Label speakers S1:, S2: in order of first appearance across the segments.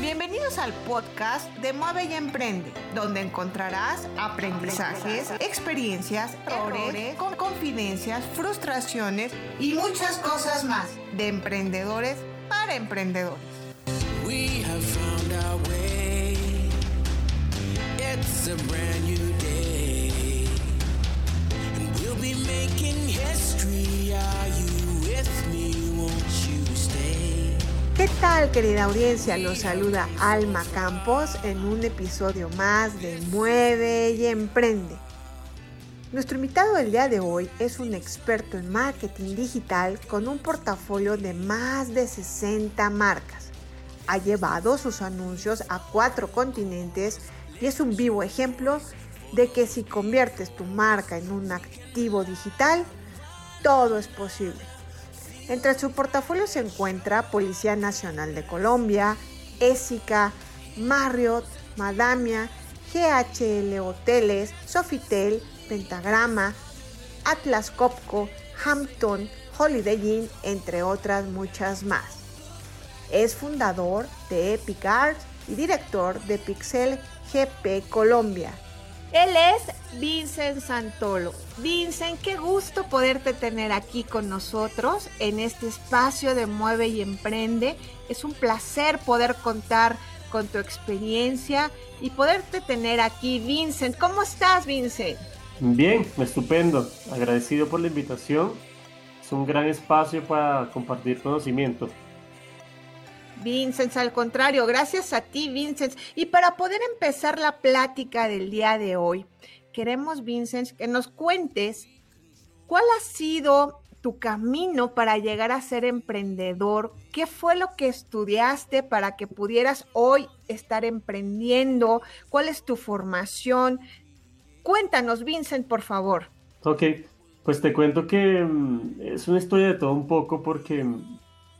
S1: Bienvenidos al podcast de Mueve y Emprende, donde encontrarás aprendizajes, experiencias, errores, con confidencias, frustraciones y muchas cosas más de emprendedores para emprendedores. We have found our way. It's a brand new day. And we'll be making history. Are you with me? Won't you? ¿Qué tal querida audiencia? Los saluda Alma Campos en un episodio más de Mueve y Emprende. Nuestro invitado del día de hoy es un experto en marketing digital con un portafolio de más de 60 marcas. Ha llevado sus anuncios a cuatro continentes y es un vivo ejemplo de que si conviertes tu marca en un activo digital, todo es posible. Entre su portafolio se encuentra Policía Nacional de Colombia, ESICA, Marriott, Madamia, GHL Hoteles, Sofitel, Pentagrama, Atlas Copco, Hampton, Holiday Inn, entre otras muchas más. Es fundador de Epic Arts y director de Pixel GP Colombia, él es Vincent Santolo. Vincent, qué gusto poderte tener aquí con nosotros en este espacio de Mueve y Emprende. Es un placer poder contar con tu experiencia y poderte tener aquí. Vincent, ¿cómo estás, Vincent?
S2: Bien, estupendo. Agradecido por la invitación. Es un gran espacio para compartir conocimiento.
S1: Vincent, al contrario, gracias a ti, Vincent. Y para poder empezar la plática del día de hoy, queremos, Vincent, que nos cuentes cuál ha sido tu camino para llegar a ser emprendedor, qué fue lo que estudiaste para que pudieras hoy estar emprendiendo, cuál es tu formación. Cuéntanos, Vincent, por favor.
S2: Ok, pues te cuento que mm, es una historia de todo un poco porque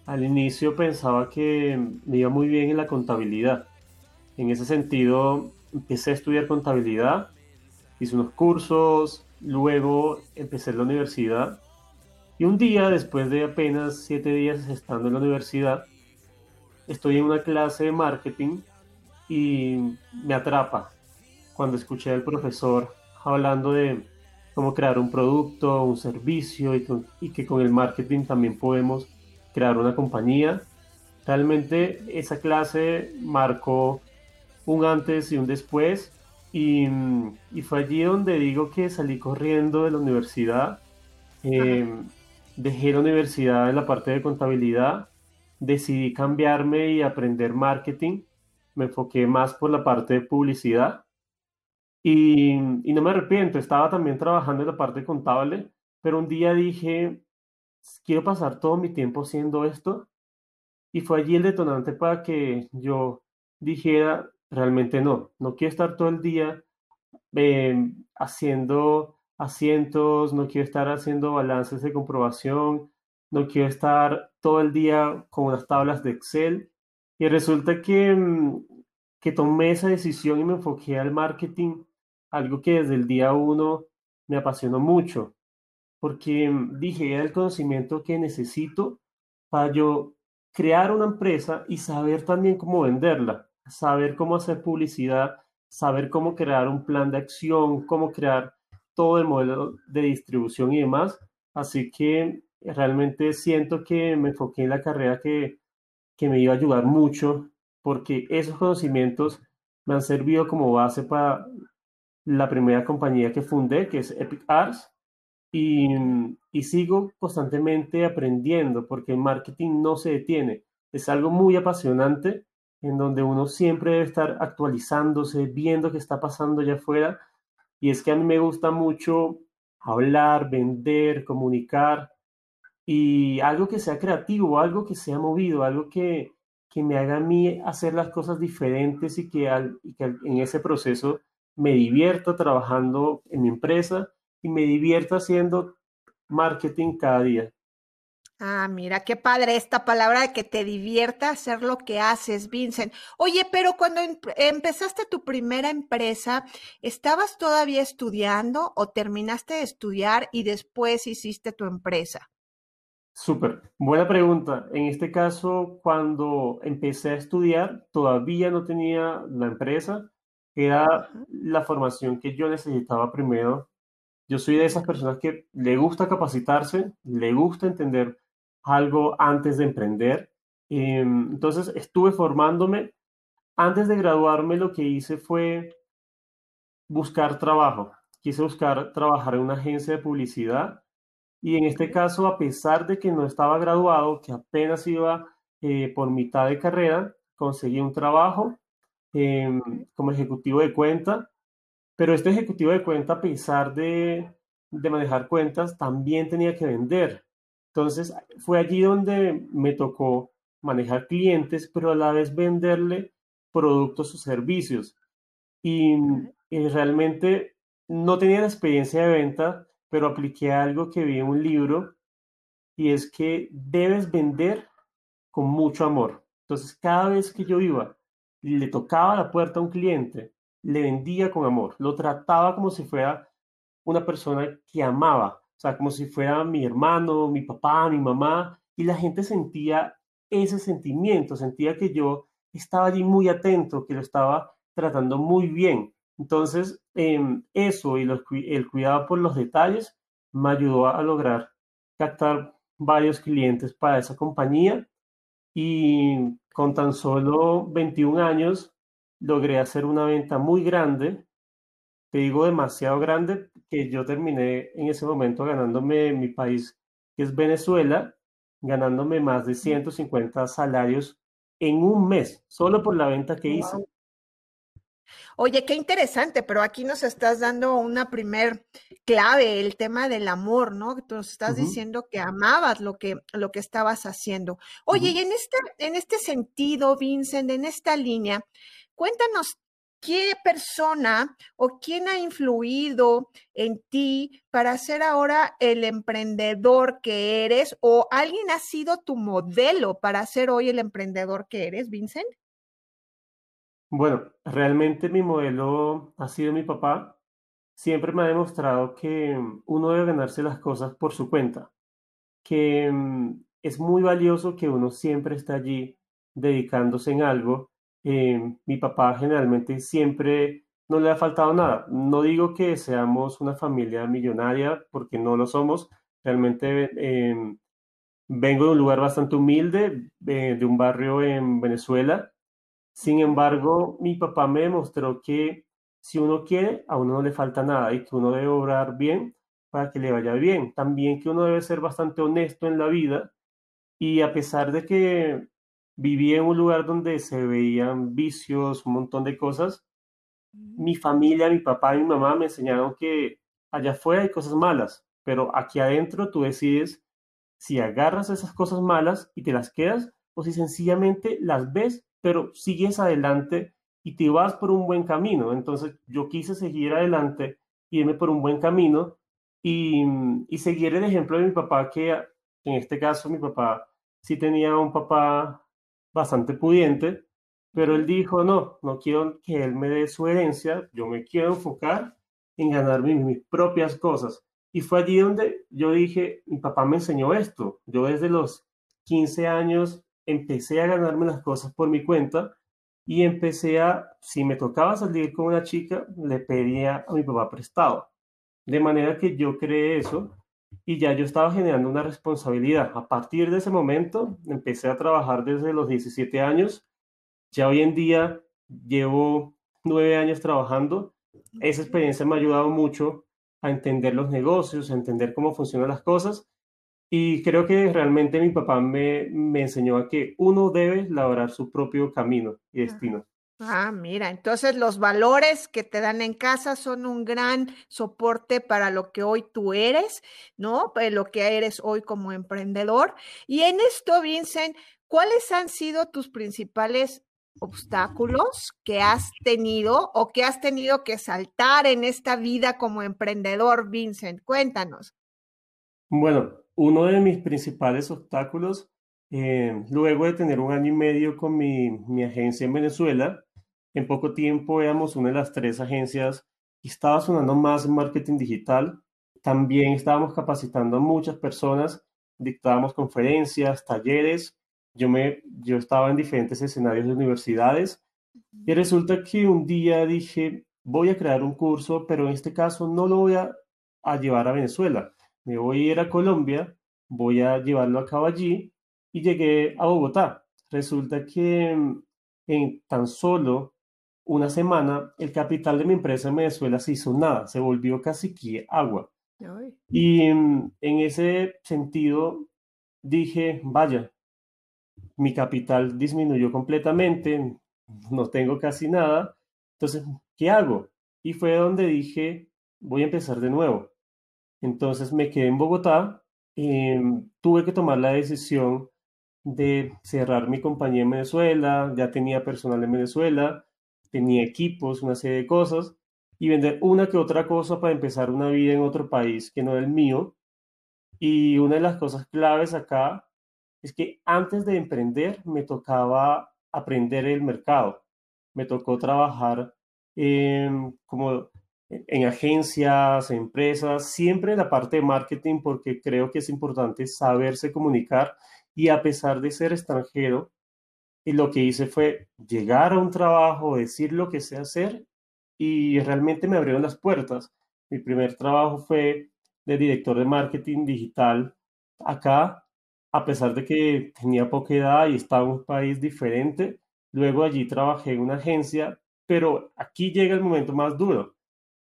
S2: al inicio pensaba que me iba muy bien en la contabilidad. En ese sentido, empecé a estudiar contabilidad, hice unos cursos, luego empecé en la universidad. Y un día, después de apenas siete días estando en la universidad, estoy en una clase de marketing y me atrapa cuando escuché al profesor hablando de cómo crear un producto, un servicio y, y que con el marketing también podemos crear una compañía. Realmente esa clase marcó un antes y un después y, fue allí donde digo que salí corriendo de la universidad. Em, dejé la universidad en la parte de contabilidad, decidí cambiarme y aprender marketing. Me enfoqué más por la parte de publicidad y, y no me arrepiento, estaba también trabajando en la parte contable, pero un día dije, quiero pasar todo mi tiempo haciendo esto. Y fue allí el detonante para que yo dijera, realmente no, no quiero estar todo el día em, haciendo asientos, no quiero estar haciendo balances de comprobación, no quiero estar todo el día con unas tablas de Excel. Y resulta que, mm, que tomé esa decisión y me enfoqué al marketing, algo que desde el día uno me apasionó mucho porque mm, dije, era el conocimiento que necesito para yo crear una empresa y saber también cómo venderla, saber cómo hacer publicidad, saber cómo crear un plan de acción, cómo crear todo el modelo de distribución y demás. Así que realmente siento que me enfoqué en la carrera que, que me iba a ayudar mucho, porque esos conocimientos me han servido como base para la primera compañía que fundé, que es Epic Arts, y, sigo constantemente aprendiendo porque el marketing no se detiene. Es algo muy apasionante en donde uno siempre debe estar actualizándose, viendo qué está pasando allá afuera. Y es que a mí me gusta mucho hablar, vender, comunicar y algo que sea creativo, algo que sea movido, algo que, que me haga a mí hacer las cosas diferentes y que, y que en ese proceso me divierto trabajando en mi empresa y me divierto haciendo marketing cada día.
S1: Ah, mira, qué padre esta palabra de que te divierta hacer lo que haces, Vincent. Oye, pero cuando empezaste tu primera empresa, ¿estabas todavía estudiando o terminaste de estudiar y después hiciste tu empresa?
S2: Súper, buena pregunta. En este caso, cuando empecé a estudiar, todavía no tenía la empresa. Era la formación que yo necesitaba primero. Yo soy de esas personas que le gusta capacitarse, le gusta entender algo antes de emprender. Em, entonces, estuve formándome. Antes de graduarme, lo que hice fue buscar trabajo. Quise buscar trabajar en una agencia de publicidad y en este caso, a pesar de que no estaba graduado, que apenas iba eh, por mitad de carrera, conseguí un trabajo em, como ejecutivo de cuenta, pero este ejecutivo de cuenta, a pesar de, de manejar cuentas, también tenía que vender. Entonces, fue allí donde me tocó manejar clientes, pero a la vez venderle productos o servicios. Y, y realmente no tenía la experiencia de venta, pero apliqué algo que vi en un libro y es que debes vender con mucho amor. Entonces, cada vez que yo iba y le tocaba la puerta a un cliente, le vendía con amor, lo trataba como si fuera una persona que amaba, o sea, como si fuera mi hermano, mi papá, mi mamá, y la gente sentía ese sentimiento, sentía que yo estaba allí muy atento, que lo estaba tratando muy bien. Entonces, em, eso y el cuidado por los detalles me ayudó a lograr captar varios clientes para esa compañía y con tan solo 21 años logré hacer una venta muy grande, te digo demasiado grande, que yo terminé en ese momento ganándome mi país, que es Venezuela, ganándome más de 150 salarios en un mes, solo por la venta que hice.
S1: Oye, qué interesante, pero aquí nos estás dando una primer clave, el tema del amor, ¿no? Tú nos estás diciendo que amabas lo que, lo que estabas haciendo. Oye, y en este, en este sentido, Vincent, en esta línea, cuéntanos qué persona o quién ha influido en ti para ser ahora el emprendedor que eres o alguien ha sido tu modelo para ser hoy el emprendedor que eres, Vincent.
S2: Bueno, realmente mi modelo ha sido mi papá. Siempre me ha demostrado que uno debe ganarse las cosas por su cuenta, que mm, es muy valioso que uno siempre esté allí dedicándose en algo. Eh, mi papá generalmente siempre no le ha faltado nada. No digo que seamos una familia millonaria, porque no lo somos. Realmente eh, vengo de un lugar bastante humilde, eh, de un barrio en Venezuela, sin embargo, mi papá me demostró que si uno quiere, a uno no le falta nada y que uno debe obrar bien para que le vaya bien. También que uno debe ser bastante honesto en la vida y a pesar de que vivía en un lugar donde se veían vicios, un montón de cosas, mi familia, mi papá y mi mamá me enseñaron que allá afuera hay cosas malas, pero aquí adentro tú decides si agarras esas cosas malas y te las quedas o si sencillamente las ves pero sigues adelante y te vas por un buen camino. Entonces yo quise seguir adelante, irme por un buen camino y, y seguir el ejemplo de mi papá, que en este caso mi papá sí tenía un papá bastante pudiente, pero él dijo, no, no quiero que él me dé su herencia, yo me quiero enfocar en ganar mis, mis propias cosas. Y fue allí donde yo dije, mi papá me enseñó esto. Yo desde los 15 años empecé a ganarme las cosas por mi cuenta y empecé a, si me tocaba salir con una chica, le pedía a mi papá prestado. De manera que yo creé eso y ya yo estaba generando una responsabilidad. A partir de ese momento empecé a trabajar desde los 17 años. Ya hoy en día llevo nueve años trabajando. Esa experiencia me ha ayudado mucho a entender los negocios, a entender cómo funcionan las cosas y creo que realmente mi papá me, me enseñó a que uno debe labrar su propio camino y destino.
S1: Ah, mira, entonces los valores que te dan en casa son un gran soporte para lo que hoy tú eres, ¿no? Para lo que eres hoy como emprendedor. Y en esto, Vincent, ¿cuáles han sido tus principales obstáculos que has tenido o que has tenido que saltar en esta vida como emprendedor, Vincent? Cuéntanos.
S2: Bueno, uno de mis principales obstáculos, eh, luego de tener un año y medio con mi, mi, agencia en Venezuela, en poco tiempo éramos una de las tres agencias y estaba sonando más marketing digital. También estábamos capacitando a muchas personas dictábamos conferencias, talleres, yo, me, yo estaba en diferentes escenarios de universidades y resulta que un día dije, voy a crear un curso, pero en este caso no lo voy a, a llevar a Venezuela, me voy a ir a Colombia, voy a llevarlo a cabo allí y llegué a Bogotá. Resulta que mm, en tan solo una semana el capital de mi empresa en Venezuela se hizo nada, se volvió casi que agua. Y mm, en ese sentido dije, vaya, mi capital disminuyó completamente, no tengo casi nada, entonces, ¿qué hago? Y fue donde dije, voy a empezar de nuevo. Entonces me quedé en Bogotá, em, tuve que tomar la decisión de cerrar mi compañía en Venezuela, ya tenía personal en Venezuela, tenía equipos, una serie de cosas, y vender una que otra cosa para empezar una vida en otro país que no era el mío. Y una de las cosas claves acá es que antes de emprender me tocaba aprender el mercado. Me tocó trabajar como en agencias, empresas, siempre en la parte de marketing porque creo que es importante saberse comunicar y a pesar de ser extranjero, y lo que hice fue llegar a un trabajo, decir lo que sé hacer y realmente me abrieron las puertas. Mi primer trabajo fue de director de marketing digital acá, a pesar de que tenía poca edad y estaba en un país diferente. Luego allí trabajé en una agencia, pero aquí llega el momento más duro,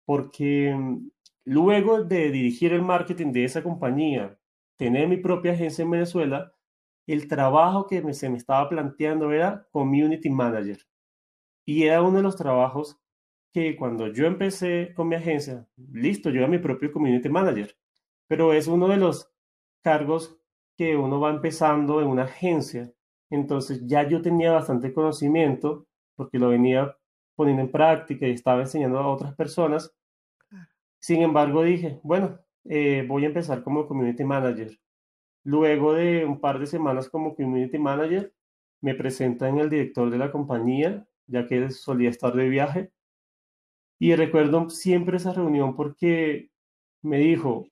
S2: porque mm, luego de dirigir el marketing de esa compañía, tener mi propia agencia en Venezuela, el trabajo que se me estaba planteando era Community Manager. Y era uno de los trabajos que cuando yo empecé con mi agencia, listo, yo era mi propio Community Manager, pero es uno de los cargos que uno va empezando en una agencia. Entonces ya yo tenía bastante conocimiento porque lo venía poniendo en práctica y estaba enseñando a otras personas. Sin embargo, dije, bueno, eh, voy a empezar como Community Manager. Luego de un par de semanas como Community Manager, me presentan el director de la compañía, ya que él solía estar de viaje. Y recuerdo siempre esa reunión porque me dijo,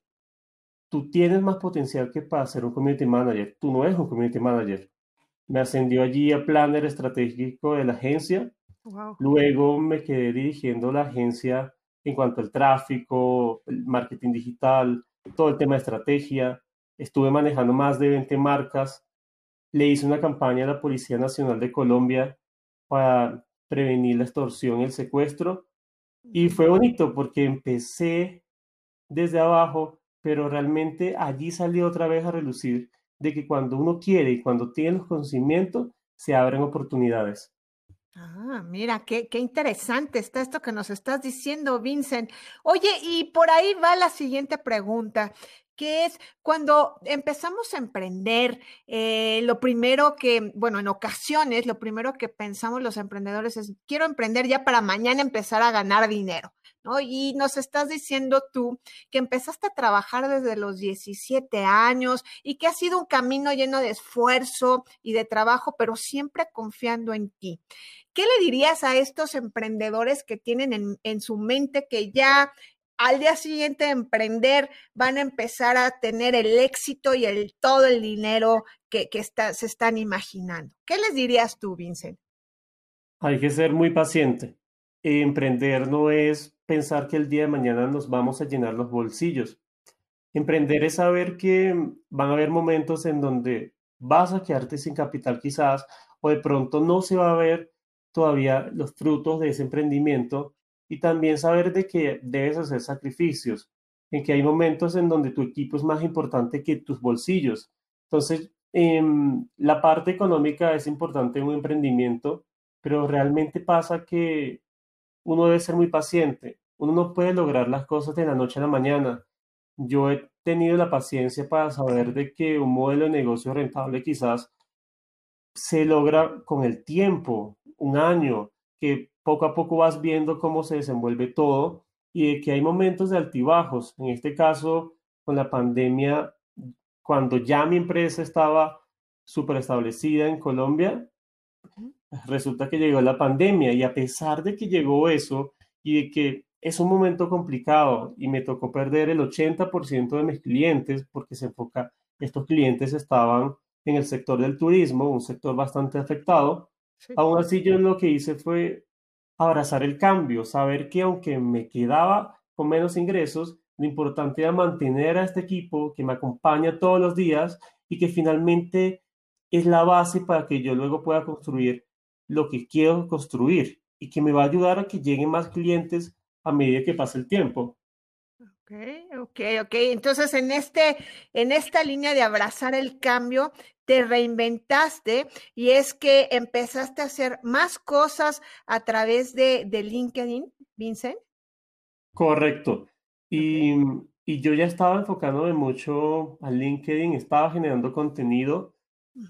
S2: tú tienes más potencial que para ser un community manager, tú no eres un community manager. Me ascendió allí a planner estratégico de la agencia. Luego me quedé dirigiendo la agencia en cuanto al tráfico, el marketing digital, todo el tema de estrategia estuve manejando más de 20 marcas, le hice una campaña a la Policía Nacional de Colombia para prevenir la extorsión y el secuestro. Y fue bonito porque empecé desde abajo, pero realmente allí salió otra vez a relucir de que cuando uno quiere y cuando tiene los conocimientos, se abren oportunidades.
S1: Ah, mira, qué, qué interesante está esto que nos estás diciendo, Vincent. Oye, y por ahí va la siguiente pregunta que es cuando empezamos a emprender, eh, lo primero que, bueno, en ocasiones, lo primero que pensamos los emprendedores es, quiero emprender ya para mañana empezar a ganar dinero, ¿no? Y nos estás diciendo tú que empezaste a trabajar desde los 17 años y que ha sido un camino lleno de esfuerzo y de trabajo, pero siempre confiando en ti. ¿Qué le dirías a estos emprendedores que tienen en, en su mente que ya al día siguiente de emprender van a empezar a tener el éxito y el, todo el dinero que, se están imaginando. ¿Qué les dirías tú, Vincent?
S2: Hay que ser muy paciente. Emprender no es pensar que el día de mañana nos vamos a llenar los bolsillos. Emprender es saber que van a haber momentos en donde vas a quedarte sin capital quizás o de pronto no se va a ver todavía los frutos de ese emprendimiento y también saber de que debes hacer sacrificios, en que hay momentos en donde tu equipo es más importante que tus bolsillos. Entonces, em, la parte económica es importante en un emprendimiento, pero realmente pasa que uno debe ser muy paciente. Uno no puede lograr las cosas de la noche a la mañana. Yo he tenido la paciencia para saber de que un modelo de negocio rentable quizás se logra con el tiempo, un año, que poco a poco vas viendo cómo se desenvuelve todo y de que hay momentos de altibajos. En este caso, con la pandemia, cuando ya mi empresa estaba súper establecida en Colombia, resulta que llegó la pandemia y a pesar de que llegó eso y de que es un momento complicado y me tocó perder el 80% de mis clientes porque se enfoca estos clientes estaban en el sector del turismo, un sector bastante afectado. Aún así, yo lo que hice fue abrazar el cambio, saber que aunque me quedaba con menos ingresos, lo importante era mantener a este equipo que me acompaña todos los días y que finalmente es la base para que yo luego pueda construir lo que quiero construir y que me va a ayudar a que lleguen más clientes a medida que pase el tiempo.
S1: Ok, ok, ok. Entonces, en, este, en esta línea de abrazar el cambio, te reinventaste y es que empezaste a hacer más cosas a través de, de LinkedIn, Vincent.
S2: Correcto. Y, y, yo ya estaba enfocándome mucho a LinkedIn, estaba generando contenido,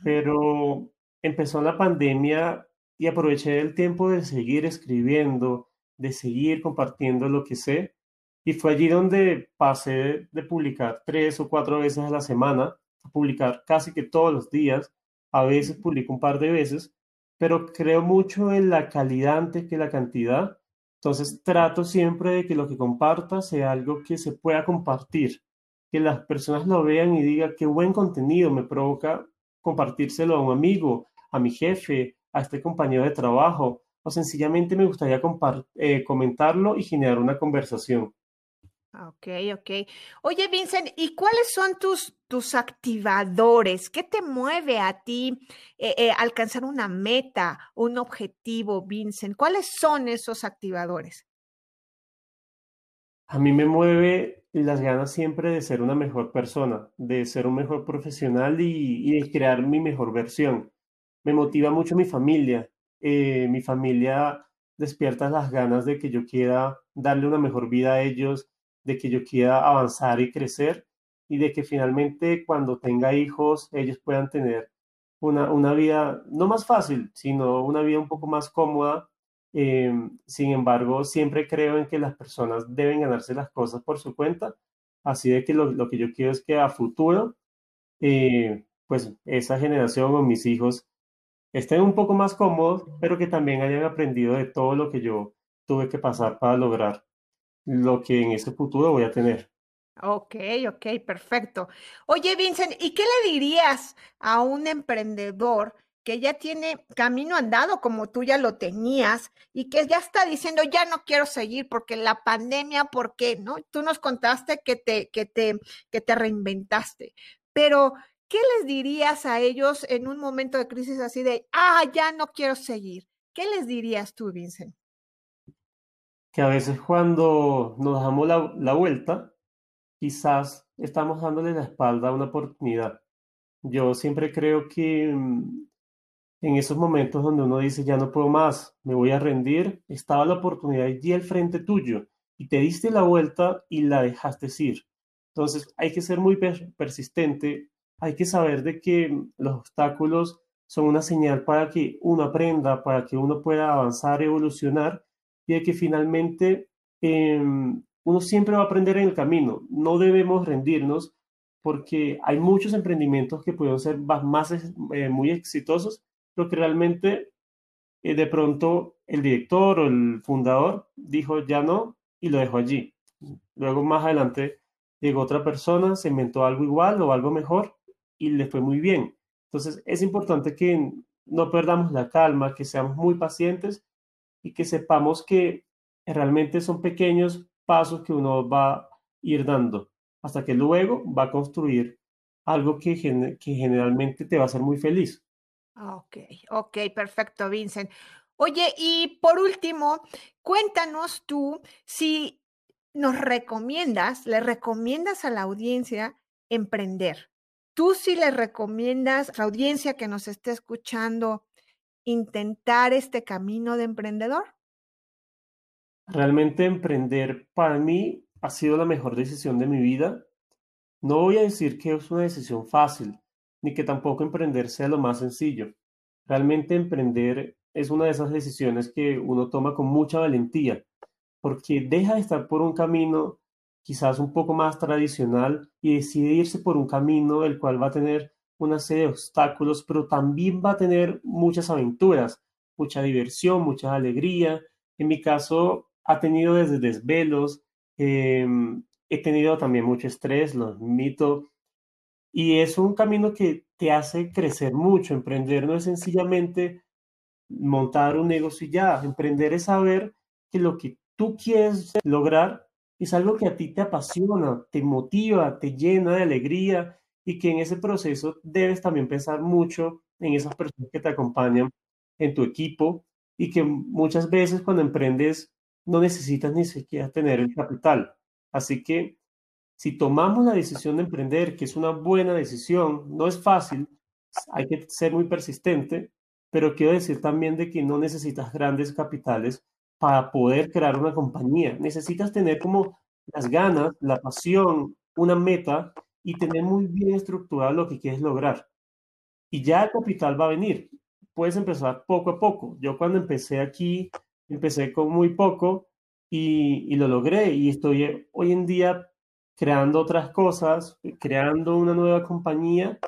S2: pero empezó la pandemia y aproveché el tiempo de seguir escribiendo, de seguir compartiendo lo que sé. Y fue allí donde pasé de publicar tres o cuatro veces a la semana a publicar casi que todos los días. A veces publico un par de veces, pero creo mucho en la calidad antes que la cantidad. Entonces trato siempre de que lo que comparta sea algo que se pueda compartir, que las personas lo vean y digan qué buen contenido me provoca compartírselo a un amigo, a mi jefe, a este compañero de trabajo, o sencillamente me gustaría eh, comentarlo y generar una conversación.
S1: Ok, ok. Oye, Vincent, ¿y cuáles son tus, tus activadores? ¿Qué te mueve a ti eh, eh, alcanzar una meta, un objetivo, Vincent? ¿Cuáles son esos activadores?
S2: A mí me mueve las ganas siempre de ser una mejor persona, de ser un mejor profesional y, y de crear mi mejor versión. Me motiva mucho mi familia. Eh, mi familia despierta las ganas de que yo quiera darle una mejor vida a ellos, de que yo quiera avanzar y crecer y de que finalmente cuando tenga hijos ellos puedan tener una, una vida no más fácil, sino una vida un poco más cómoda. Em, sin embargo, siempre creo en que las personas deben ganarse las cosas por su cuenta, así de que lo, lo que yo quiero es que a futuro, eh, pues esa generación o mis hijos estén un poco más cómodos, pero que también hayan aprendido de todo lo que yo tuve que pasar para lograr lo que en ese futuro voy a tener.
S1: Ok, ok, perfecto. Oye, Vincent, ¿y qué le dirías a un emprendedor que ya tiene camino andado como tú ya lo tenías y que ya está diciendo, ya no quiero seguir porque la pandemia, ¿por qué? ¿No? Tú nos contaste que te, que te, que te reinventaste, pero ¿qué les dirías a ellos en un momento de crisis así de, ah, ya no quiero seguir? ¿Qué les dirías tú, Vincent?
S2: Que a veces cuando nos damos la, vuelta, quizás estamos dándole la espalda a una oportunidad. Yo siempre creo que mm, en esos momentos donde uno dice ya no puedo más, me voy a rendir, estaba la oportunidad allí al frente tuyo y te diste la vuelta y la dejaste ir. Entonces hay que ser muy persistente, hay que saber de que los obstáculos son una señal para que uno aprenda, para que uno pueda avanzar, evolucionar de que finalmente em, uno siempre va a aprender en el camino. No debemos rendirnos porque hay muchos emprendimientos que pueden ser más, eh, muy exitosos, pero que realmente eh, de pronto el director o el fundador dijo ya no y lo dejó allí. Luego más adelante llegó otra persona, se inventó algo igual o algo mejor y le fue muy bien. Entonces es importante que no perdamos la calma, que seamos muy pacientes y que sepamos que realmente son pequeños pasos que uno va a ir dando hasta que luego va a construir algo que, que generalmente te va a hacer muy feliz.
S1: Ok, ok, perfecto, Vincent. Oye, y por último, cuéntanos tú si nos recomiendas, le recomiendas a la audiencia emprender. Tú si le recomiendas a la audiencia que nos esté escuchando intentar este camino de emprendedor?
S2: Realmente emprender para mí ha sido la mejor decisión de mi vida. No voy a decir que es una decisión fácil, ni que tampoco emprender sea lo más sencillo. Realmente emprender es una de esas decisiones que uno toma con mucha valentía, porque deja de estar por un camino quizás un poco más tradicional y decide irse por un camino el cual va a tener una serie de obstáculos, pero también va a tener muchas aventuras, mucha diversión, mucha alegría. En mi caso, ha tenido desde desvelos, em, he tenido también mucho estrés, lo admito, Y es un camino que te hace crecer mucho. Emprender no es sencillamente montar un negocio y ya. Emprender es saber que lo que tú quieres lograr es algo que a ti te apasiona, te motiva, te llena de alegría y que en ese proceso debes también pensar mucho en esas personas que te acompañan en tu equipo y que muchas veces cuando emprendes no necesitas ni siquiera tener el capital. Así que si tomamos la decisión de emprender, que es una buena decisión, no es fácil, hay que ser muy persistente, pero quiero decir también de que no necesitas grandes capitales para poder crear una compañía. Necesitas tener como las ganas, la pasión, una meta y tener muy bien estructurado lo que quieres lograr. Y ya el capital va a venir. Puedes empezar poco a poco. Yo cuando empecé aquí, empecé con muy poco y, lo logré y estoy hoy en día creando otras cosas, creando una nueva compañía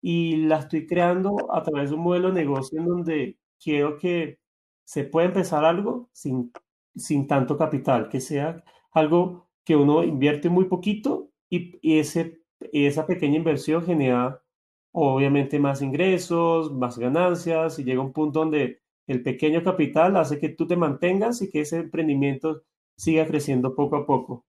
S2: y la estoy creando a través de un modelo de negocio en donde quiero que se pueda empezar algo sin, sin tanto capital, que sea algo que uno invierte muy poquito y, y ese esa pequeña inversión genera obviamente más ingresos, más ganancias y llega un punto donde el pequeño capital hace que tú te mantengas y que ese emprendimiento siga creciendo poco a poco.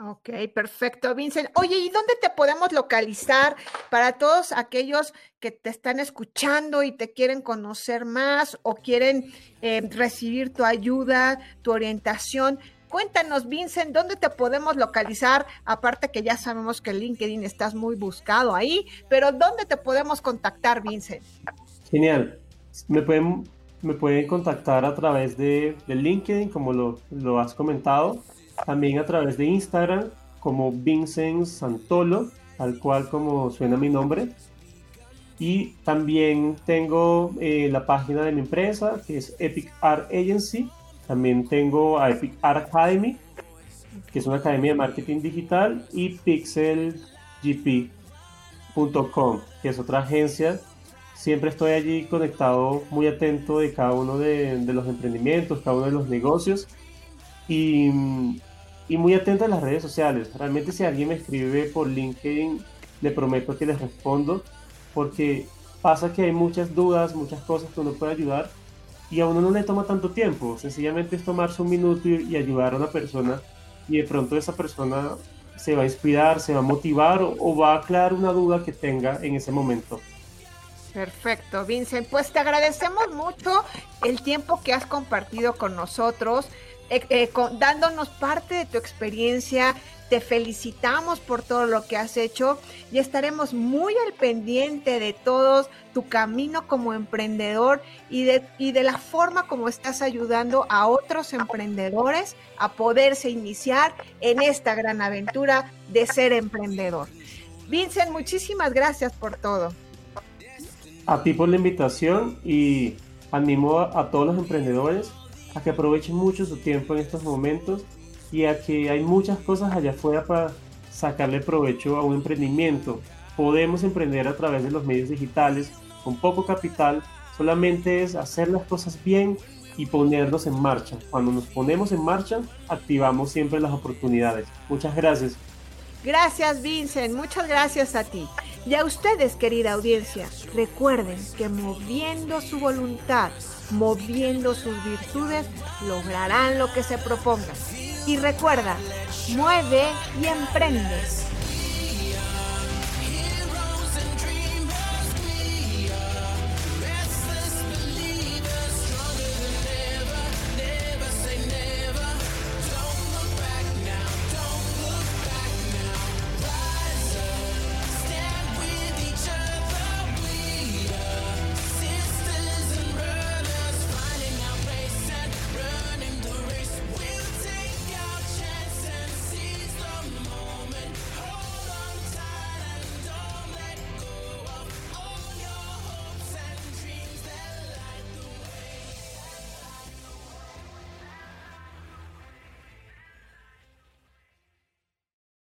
S1: Ok, perfecto, Vincent. Oye, ¿y dónde te podemos localizar para todos aquellos que te están escuchando y te quieren conocer más o quieren eh, recibir tu ayuda, tu orientación? Cuéntanos, Vincent, ¿dónde te podemos localizar? Aparte que ya sabemos que LinkedIn estás muy buscado ahí, pero ¿dónde te podemos contactar, Vincent?
S2: Genial. Me pueden, me pueden contactar a través de, LinkedIn, como lo, lo, has comentado. También a través de Instagram, como Vincent Santolo, tal cual como suena mi nombre. Y también tengo eh, la página de mi empresa, que es Epic Art Agency también tengo a Epic Art Academy, que es una academia de marketing digital, y pixelgp.com, que es otra agencia. Siempre estoy allí conectado, muy atento de cada uno de, los emprendimientos, cada uno de los negocios y, y muy atento a las redes sociales. Realmente si alguien me escribe por LinkedIn, le prometo que les respondo, porque pasa que hay muchas dudas, muchas cosas que uno puede ayudar y a uno no le toma tanto tiempo, sencillamente es tomarse un minuto y, ayudar a una persona y de pronto esa persona se va a inspirar, se va a motivar o, va a aclarar una duda que tenga en ese momento.
S1: Perfecto, Vincent. Pues te agradecemos mucho el tiempo que has compartido con nosotros, eh, eh, dándonos parte de tu experiencia, te felicitamos por todo lo que has hecho y estaremos muy al pendiente de todo tu camino como emprendedor y de, y de la forma como estás ayudando a otros emprendedores a poderse iniciar en esta gran aventura de ser emprendedor. Vincent, muchísimas gracias por todo.
S2: A ti por la invitación y animo a todos los emprendedores a que aprovechen mucho su tiempo en estos momentos y a que hay muchas cosas allá afuera para sacarle provecho a un emprendimiento. Podemos emprender a través de los medios digitales con poco capital, solamente es hacer las cosas bien y ponernos en marcha. Cuando nos ponemos en marcha, activamos siempre las oportunidades. Muchas gracias.
S1: Gracias Vincent, muchas gracias a ti. Y a ustedes, querida audiencia, recuerden que moviendo su voluntad, moviendo sus virtudes, lograrán lo que se propongan. Y recuerda, mueve y emprendes.